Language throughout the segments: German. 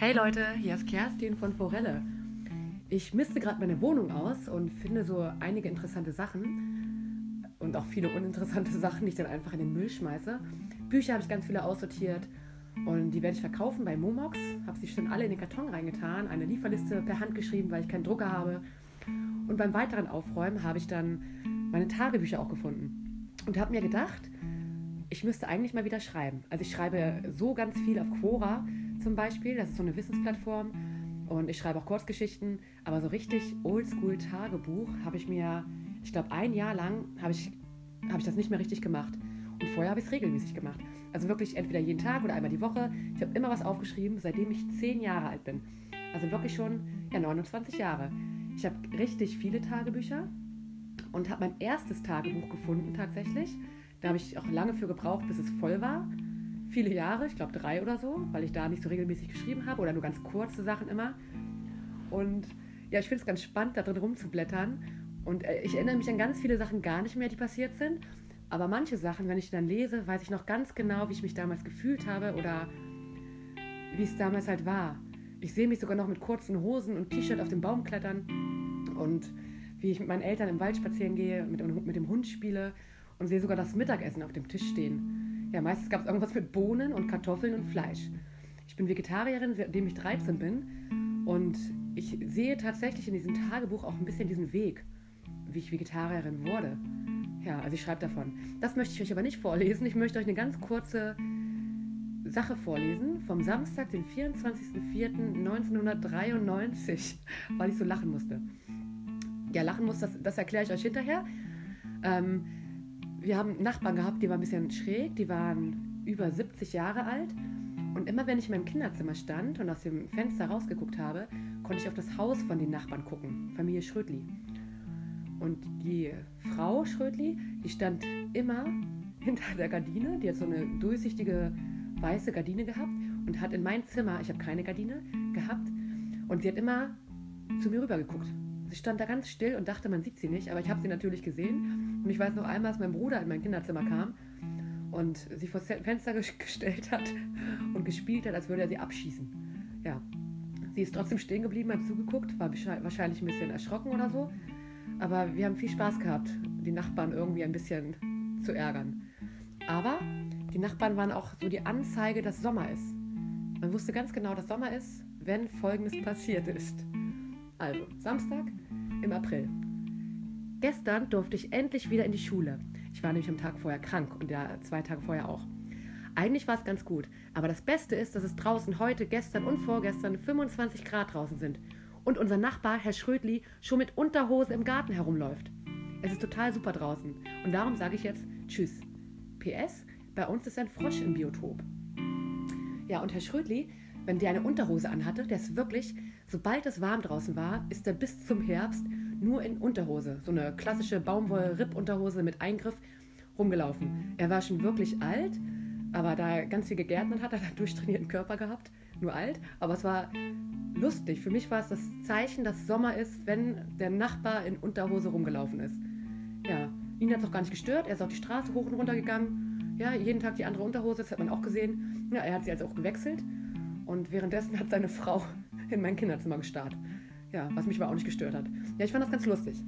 Hey Leute, hier ist Kerstin von Forelle. Ich misste gerade meine Wohnung aus und finde so einige interessante Sachen und auch viele uninteressante Sachen, die ich dann einfach in den Müll schmeiße. Bücher habe ich ganz viele aussortiert und die werde ich verkaufen bei Momox. Habe sie schon alle in den Karton reingetan, eine Lieferliste per Hand geschrieben, weil ich keinen Drucker habe. Und beim weiteren Aufräumen habe ich dann meine Tagebücher auch gefunden und habe mir gedacht, ich müsste eigentlich mal wieder schreiben. Also ich schreibe so ganz viel auf Quora zum Beispiel, das ist so eine Wissensplattform und ich schreibe auch Kurzgeschichten, aber so richtig Oldschool-Tagebuch habe ich mir, ich glaube ein Jahr lang habe ich, hab ich das nicht mehr richtig gemacht. Und vorher habe ich es regelmäßig gemacht. Also wirklich entweder jeden Tag oder einmal die Woche. Ich habe immer was aufgeschrieben, seitdem ich zehn Jahre alt bin. Also wirklich schon ja, 29 Jahre. Ich habe richtig viele Tagebücher und habe mein erstes Tagebuch gefunden tatsächlich. Da habe ich auch lange für gebraucht, bis es voll war. Viele Jahre, ich glaube drei oder so, weil ich da nicht so regelmäßig geschrieben habe oder nur ganz kurze Sachen immer. Und ja, ich finde es ganz spannend, da drin rumzublättern. Und äh, ich erinnere mich an ganz viele Sachen gar nicht mehr, die passiert sind. Aber manche Sachen, wenn ich dann lese, weiß ich noch ganz genau, wie ich mich damals gefühlt habe oder wie es damals halt war. Ich sehe mich sogar noch mit kurzen Hosen und T-Shirt auf dem Baum klettern und wie ich mit meinen Eltern im Wald spazieren gehe, mit, mit dem Hund spiele und sehe sogar das Mittagessen auf dem Tisch stehen. Ja, meistens gab es irgendwas mit Bohnen und Kartoffeln und Fleisch. Ich bin Vegetarierin, seitdem ich 13 bin. Und ich sehe tatsächlich in diesem Tagebuch auch ein bisschen diesen Weg, wie ich Vegetarierin wurde. Ja, also ich schreibe davon. Das möchte ich euch aber nicht vorlesen. Ich möchte euch eine ganz kurze Sache vorlesen vom Samstag, den 24.04.1993, weil ich so lachen musste. Ja, lachen muss, das, das erkläre ich euch hinterher. Ähm, wir haben Nachbarn gehabt, die waren ein bisschen schräg, die waren über 70 Jahre alt. Und immer wenn ich in meinem Kinderzimmer stand und aus dem Fenster rausgeguckt habe, konnte ich auf das Haus von den Nachbarn gucken, Familie Schrödli. Und die Frau Schrödli, die stand immer hinter der Gardine, die hat so eine durchsichtige weiße Gardine gehabt und hat in mein Zimmer, ich habe keine Gardine, gehabt und sie hat immer zu mir rüber geguckt. Sie stand da ganz still und dachte, man sieht sie nicht, aber ich habe sie natürlich gesehen. Und ich weiß noch einmal, als mein Bruder in mein Kinderzimmer kam und sie vor das Fenster gestellt hat und gespielt hat, als würde er sie abschießen. Ja, sie ist trotzdem stehen geblieben, hat zugeguckt, war wahrscheinlich ein bisschen erschrocken oder so. Aber wir haben viel Spaß gehabt, die Nachbarn irgendwie ein bisschen zu ärgern. Aber die Nachbarn waren auch so die Anzeige, dass Sommer ist. Man wusste ganz genau, dass Sommer ist, wenn Folgendes passiert ist. Also, Samstag im April. Gestern durfte ich endlich wieder in die Schule. Ich war nämlich am Tag vorher krank und ja, zwei Tage vorher auch. Eigentlich war es ganz gut, aber das Beste ist, dass es draußen heute, gestern und vorgestern 25 Grad draußen sind und unser Nachbar, Herr Schrödli, schon mit Unterhose im Garten herumläuft. Es ist total super draußen und darum sage ich jetzt Tschüss. PS, bei uns ist ein Frosch im Biotop. Ja, und Herr Schrödli, wenn der eine Unterhose anhatte, der ist wirklich Sobald es warm draußen war, ist er bis zum Herbst nur in Unterhose, so eine klassische Baumwoll-Ripp-Unterhose mit Eingriff, rumgelaufen. Er war schon wirklich alt, aber da er ganz viel gegärtnet hat, hat er einen durchtrainierten Körper gehabt. Nur alt, aber es war lustig. Für mich war es das Zeichen, dass Sommer ist, wenn der Nachbar in Unterhose rumgelaufen ist. Ja, ihn hat es auch gar nicht gestört. Er ist auf die Straße hoch und runter gegangen. Ja, jeden Tag die andere Unterhose, das hat man auch gesehen. Ja, er hat sie also auch gewechselt. Und währenddessen hat seine Frau in mein Kinderzimmer gestarrt. Ja, was mich aber auch nicht gestört hat. Ja, ich fand das ganz lustig.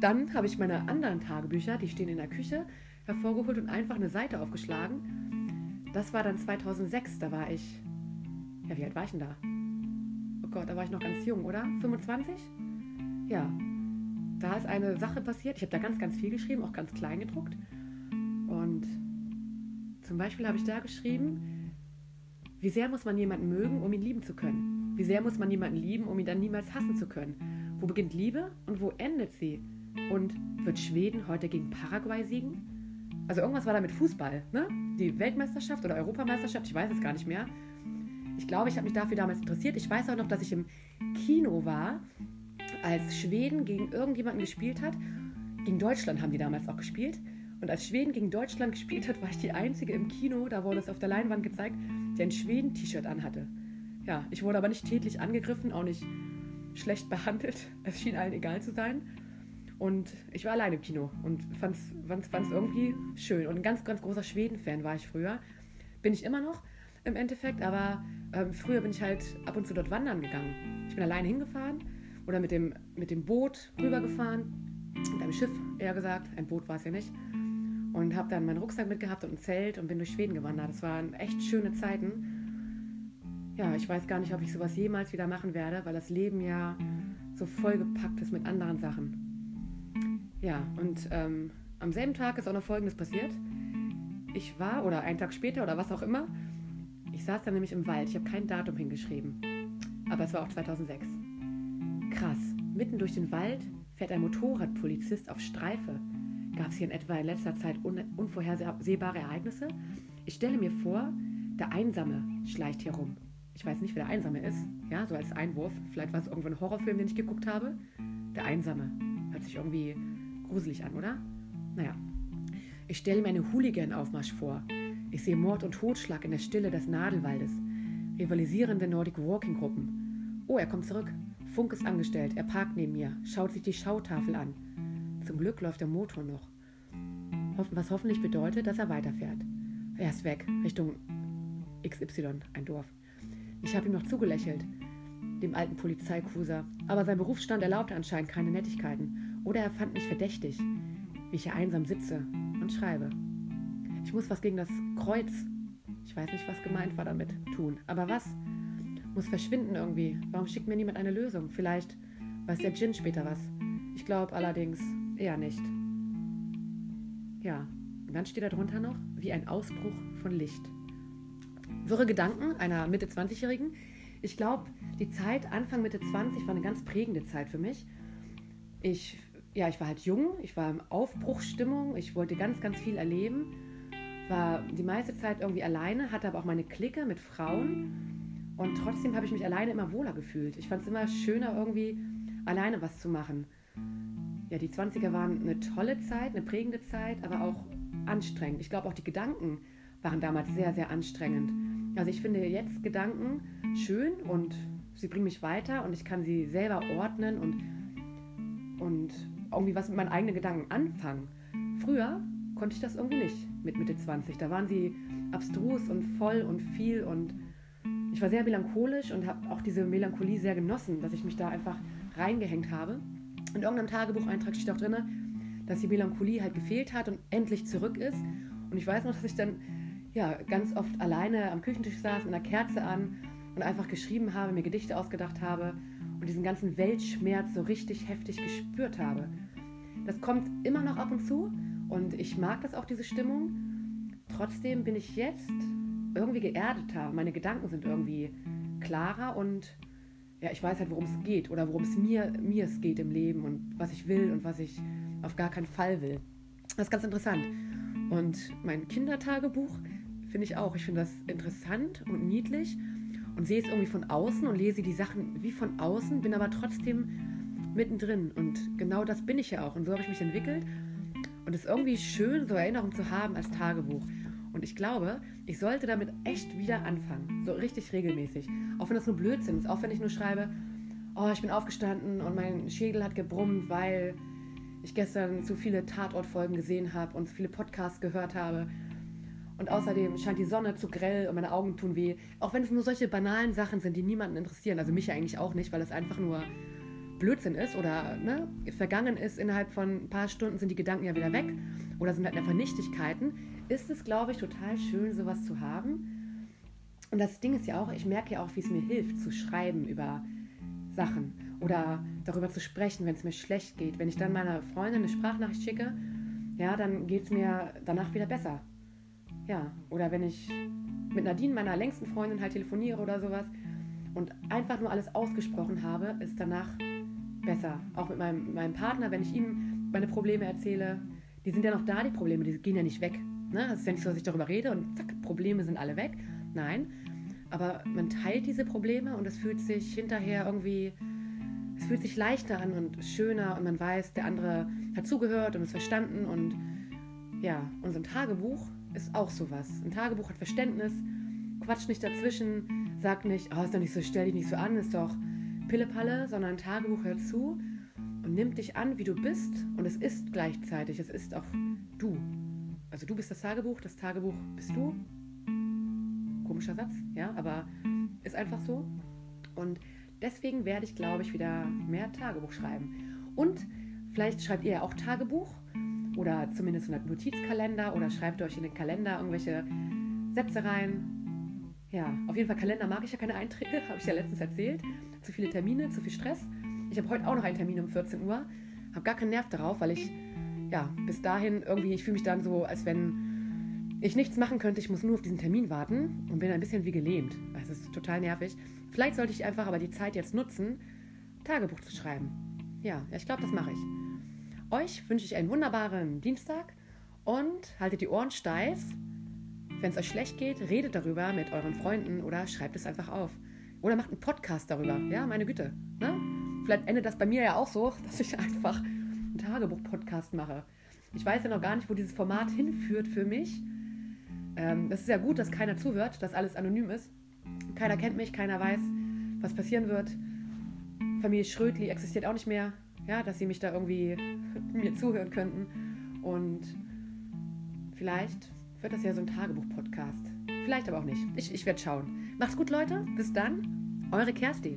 Dann habe ich meine anderen Tagebücher, die stehen in der Küche, hervorgeholt und einfach eine Seite aufgeschlagen. Das war dann 2006, da war ich. Ja, wie alt war ich denn da? Oh Gott, da war ich noch ganz jung, oder? 25? Ja. Da ist eine Sache passiert. Ich habe da ganz, ganz viel geschrieben, auch ganz klein gedruckt. Und zum Beispiel habe ich da geschrieben, wie sehr muss man jemanden mögen, um ihn lieben zu können? Wie sehr muss man jemanden lieben, um ihn dann niemals hassen zu können? Wo beginnt Liebe und wo endet sie? Und wird Schweden heute gegen Paraguay siegen? Also irgendwas war da mit Fußball, ne? Die Weltmeisterschaft oder Europameisterschaft, ich weiß es gar nicht mehr. Ich glaube, ich habe mich dafür damals interessiert. Ich weiß auch noch, dass ich im Kino war, als Schweden gegen irgendjemanden gespielt hat. Gegen Deutschland haben die damals auch gespielt. Und als Schweden gegen Deutschland gespielt hat, war ich die Einzige im Kino, da wurde es auf der Leinwand gezeigt, die ein Schweden-T-Shirt anhatte. Ja, ich wurde aber nicht tätlich angegriffen, auch nicht schlecht behandelt. Es schien allen egal zu sein. Und ich war alleine im Kino und fand es irgendwie schön. Und ein ganz, ganz großer Schweden-Fan war ich früher. Bin ich immer noch. im Endeffekt, aber ähm, früher bin ich halt ab und zu dort wandern gegangen. Ich bin alleine hingefahren oder mit dem, mit dem Boot rübergefahren, mit einem Schiff eher gesagt, ein Boot war es ja nicht. Und habe dann meinen Rucksack mitgehabt und ein Zelt und bin durch Schweden gewandert. Das waren echt schöne Zeiten. Ja, ich weiß gar nicht, ob ich sowas jemals wieder machen werde, weil das Leben ja so vollgepackt ist mit anderen Sachen. Ja, und ähm, am selben Tag ist auch noch Folgendes passiert. Ich war, oder einen Tag später oder was auch immer, ich saß da nämlich im Wald. Ich habe kein Datum hingeschrieben. Aber es war auch 2006. Krass. Mitten durch den Wald fährt ein Motorradpolizist auf Streife. Gab es hier in etwa in letzter Zeit un unvorhersehbare Ereignisse? Ich stelle mir vor, der Einsame schleicht hier rum. Ich weiß nicht, wer der Einsame ist. Ja, so als Einwurf. Vielleicht war es irgendwo ein Horrorfilm, den ich geguckt habe. Der Einsame. Hört sich irgendwie gruselig an, oder? Naja. Ich stelle mir einen Hooligan-Aufmarsch vor. Ich sehe Mord und Totschlag in der Stille des Nadelwaldes. Rivalisierende Nordic Walking-Gruppen. Oh, er kommt zurück. Funk ist angestellt. Er parkt neben mir, schaut sich die Schautafel an. Zum Glück läuft der Motor noch. Was hoffentlich bedeutet, dass er weiterfährt. Er ist weg, Richtung XY, ein Dorf. Ich habe ihm noch zugelächelt, dem alten Polizeicruiser, aber sein Berufsstand erlaubte anscheinend keine Nettigkeiten. Oder er fand mich verdächtig, wie ich hier einsam sitze und schreibe. Ich muss was gegen das Kreuz, ich weiß nicht, was gemeint war damit, tun. Aber was? Muss verschwinden irgendwie. Warum schickt mir niemand eine Lösung? Vielleicht weiß der Djinn später was. Ich glaube allerdings eher nicht. Ja, und dann steht da drunter noch, wie ein Ausbruch von Licht. Wirre Gedanken einer Mitte 20-Jährigen. Ich glaube, die Zeit Anfang Mitte 20 war eine ganz prägende Zeit für mich. Ich, ja, ich war halt jung, ich war in Aufbruchsstimmung, ich wollte ganz, ganz viel erleben, war die meiste Zeit irgendwie alleine, hatte aber auch meine Clique mit Frauen und trotzdem habe ich mich alleine immer wohler gefühlt. Ich fand es immer schöner, irgendwie alleine was zu machen ja, die 20er waren eine tolle Zeit, eine prägende Zeit, aber auch anstrengend. Ich glaube, auch die Gedanken waren damals sehr, sehr anstrengend. Also ich finde jetzt Gedanken schön und sie bringen mich weiter und ich kann sie selber ordnen und, und irgendwie was mit meinen eigenen Gedanken anfangen. Früher konnte ich das irgendwie nicht mit Mitte 20. Da waren sie abstrus und voll und viel und ich war sehr melancholisch und habe auch diese Melancholie sehr genossen, dass ich mich da einfach reingehängt habe. In irgendeinem Tagebucheintrag steht auch drin, dass die Melancholie halt gefehlt hat und endlich zurück ist. Und ich weiß noch, dass ich dann ja, ganz oft alleine am Küchentisch saß mit einer Kerze an und einfach geschrieben habe, mir Gedichte ausgedacht habe und diesen ganzen Weltschmerz so richtig heftig gespürt habe. Das kommt immer noch ab und zu und ich mag das auch, diese Stimmung. Trotzdem bin ich jetzt irgendwie geerdeter. Meine Gedanken sind irgendwie klarer und ja, ich weiß halt, worum es geht oder worum es mir, mir es geht im Leben und was ich will und was ich auf gar keinen Fall will. Das ist ganz interessant. Und mein Kindertagebuch finde ich auch. Ich finde das interessant und niedlich und sehe es irgendwie von außen und lese die Sachen wie von außen, bin aber trotzdem mittendrin. Und genau das bin ich ja auch. Und so habe ich mich entwickelt. Und es ist irgendwie schön, so Erinnerungen zu haben als Tagebuch. Und ich glaube, ich sollte damit echt wieder anfangen. So richtig regelmäßig. Auch wenn das nur Blödsinn ist. Auch wenn ich nur schreibe, oh, ich bin aufgestanden und mein Schädel hat gebrummt, weil ich gestern zu viele Tatortfolgen gesehen habe und zu viele Podcasts gehört habe. Und außerdem scheint die Sonne zu grell und meine Augen tun weh. Auch wenn es nur solche banalen Sachen sind, die niemanden interessieren. Also mich ja eigentlich auch nicht, weil es einfach nur Blödsinn ist oder ne, vergangen ist. Innerhalb von ein paar Stunden sind die Gedanken ja wieder weg oder sind halt einfach Nichtigkeiten ist es, glaube ich, total schön, sowas zu haben. Und das Ding ist ja auch, ich merke ja auch, wie es mir hilft, zu schreiben über Sachen oder darüber zu sprechen, wenn es mir schlecht geht. Wenn ich dann meiner Freundin eine Sprachnachricht schicke, ja, dann geht es mir danach wieder besser. Ja, oder wenn ich mit Nadine, meiner längsten Freundin, halt telefoniere oder sowas und einfach nur alles ausgesprochen habe, ist danach besser. Auch mit meinem, meinem Partner, wenn ich ihm meine Probleme erzähle, die sind ja noch da, die Probleme, die gehen ja nicht weg. Ne? Es ist ja nicht so, dass ich darüber rede und zack, Probleme sind alle weg. Nein, aber man teilt diese Probleme und es fühlt sich hinterher irgendwie, es fühlt sich leichter an und schöner und man weiß, der andere hat zugehört und es verstanden und ja, und so ein Tagebuch ist auch sowas. Ein Tagebuch hat Verständnis, quatscht nicht dazwischen, sagt nicht, oh, ist doch nicht so, stell dich nicht so an, ist doch Pillepalle, sondern ein Tagebuch hört zu und nimmt dich an, wie du bist und es ist gleichzeitig, es ist auch du. Also du bist das Tagebuch, das Tagebuch bist du. Komisch komischer Satz, ja, aber ist einfach so. Und deswegen werde ich, glaube ich, wieder mehr Tagebuch schreiben. Und vielleicht schreibt ihr ja auch Tagebuch oder zumindest einen Notizkalender oder schreibt euch in den Kalender irgendwelche Sätze rein. Ja, auf jeden Fall Kalender mag ich ja keine Einträge, habe ich ja letztens erzählt. Zu viele Termine, zu viel Stress. Ich habe heute auch noch einen Termin um 14 Uhr. Habe gar keinen Nerv darauf, weil ich, ja, bis dahin irgendwie, ich fühle mich dann so, als wenn ich nichts machen könnte. Ich muss nur auf diesen Termin warten und bin ein bisschen wie gelähmt. Es ist total nervig. Vielleicht sollte ich einfach aber die Zeit jetzt nutzen, Tagebuch zu schreiben. Ja, ich glaube, das mache ich. Euch wünsche ich einen wunderbaren Dienstag und haltet die Ohren steif. Wenn es euch schlecht geht, redet darüber mit euren Freunden oder schreibt es einfach auf. Oder macht einen Podcast darüber. Ja, meine Güte. Ne? Vielleicht endet das bei mir ja auch so, dass ich einfach einen Tagebuch-Podcast mache. Ich weiß ja noch gar nicht, wo dieses Format hinführt für mich. Ähm, das ist ja gut, dass keiner zuhört, dass alles anonym ist. Keiner kennt mich, keiner weiß, was passieren wird. Familie Schrödli existiert auch nicht mehr ja, dass sie mich da irgendwie mir zuhören könnten. Und vielleicht wird das ja so ein Tagebuch-Podcast. Vielleicht aber auch nicht. Ich, ich werde schauen. Macht's gut, Leute. Bis dann. Eure Kerstin.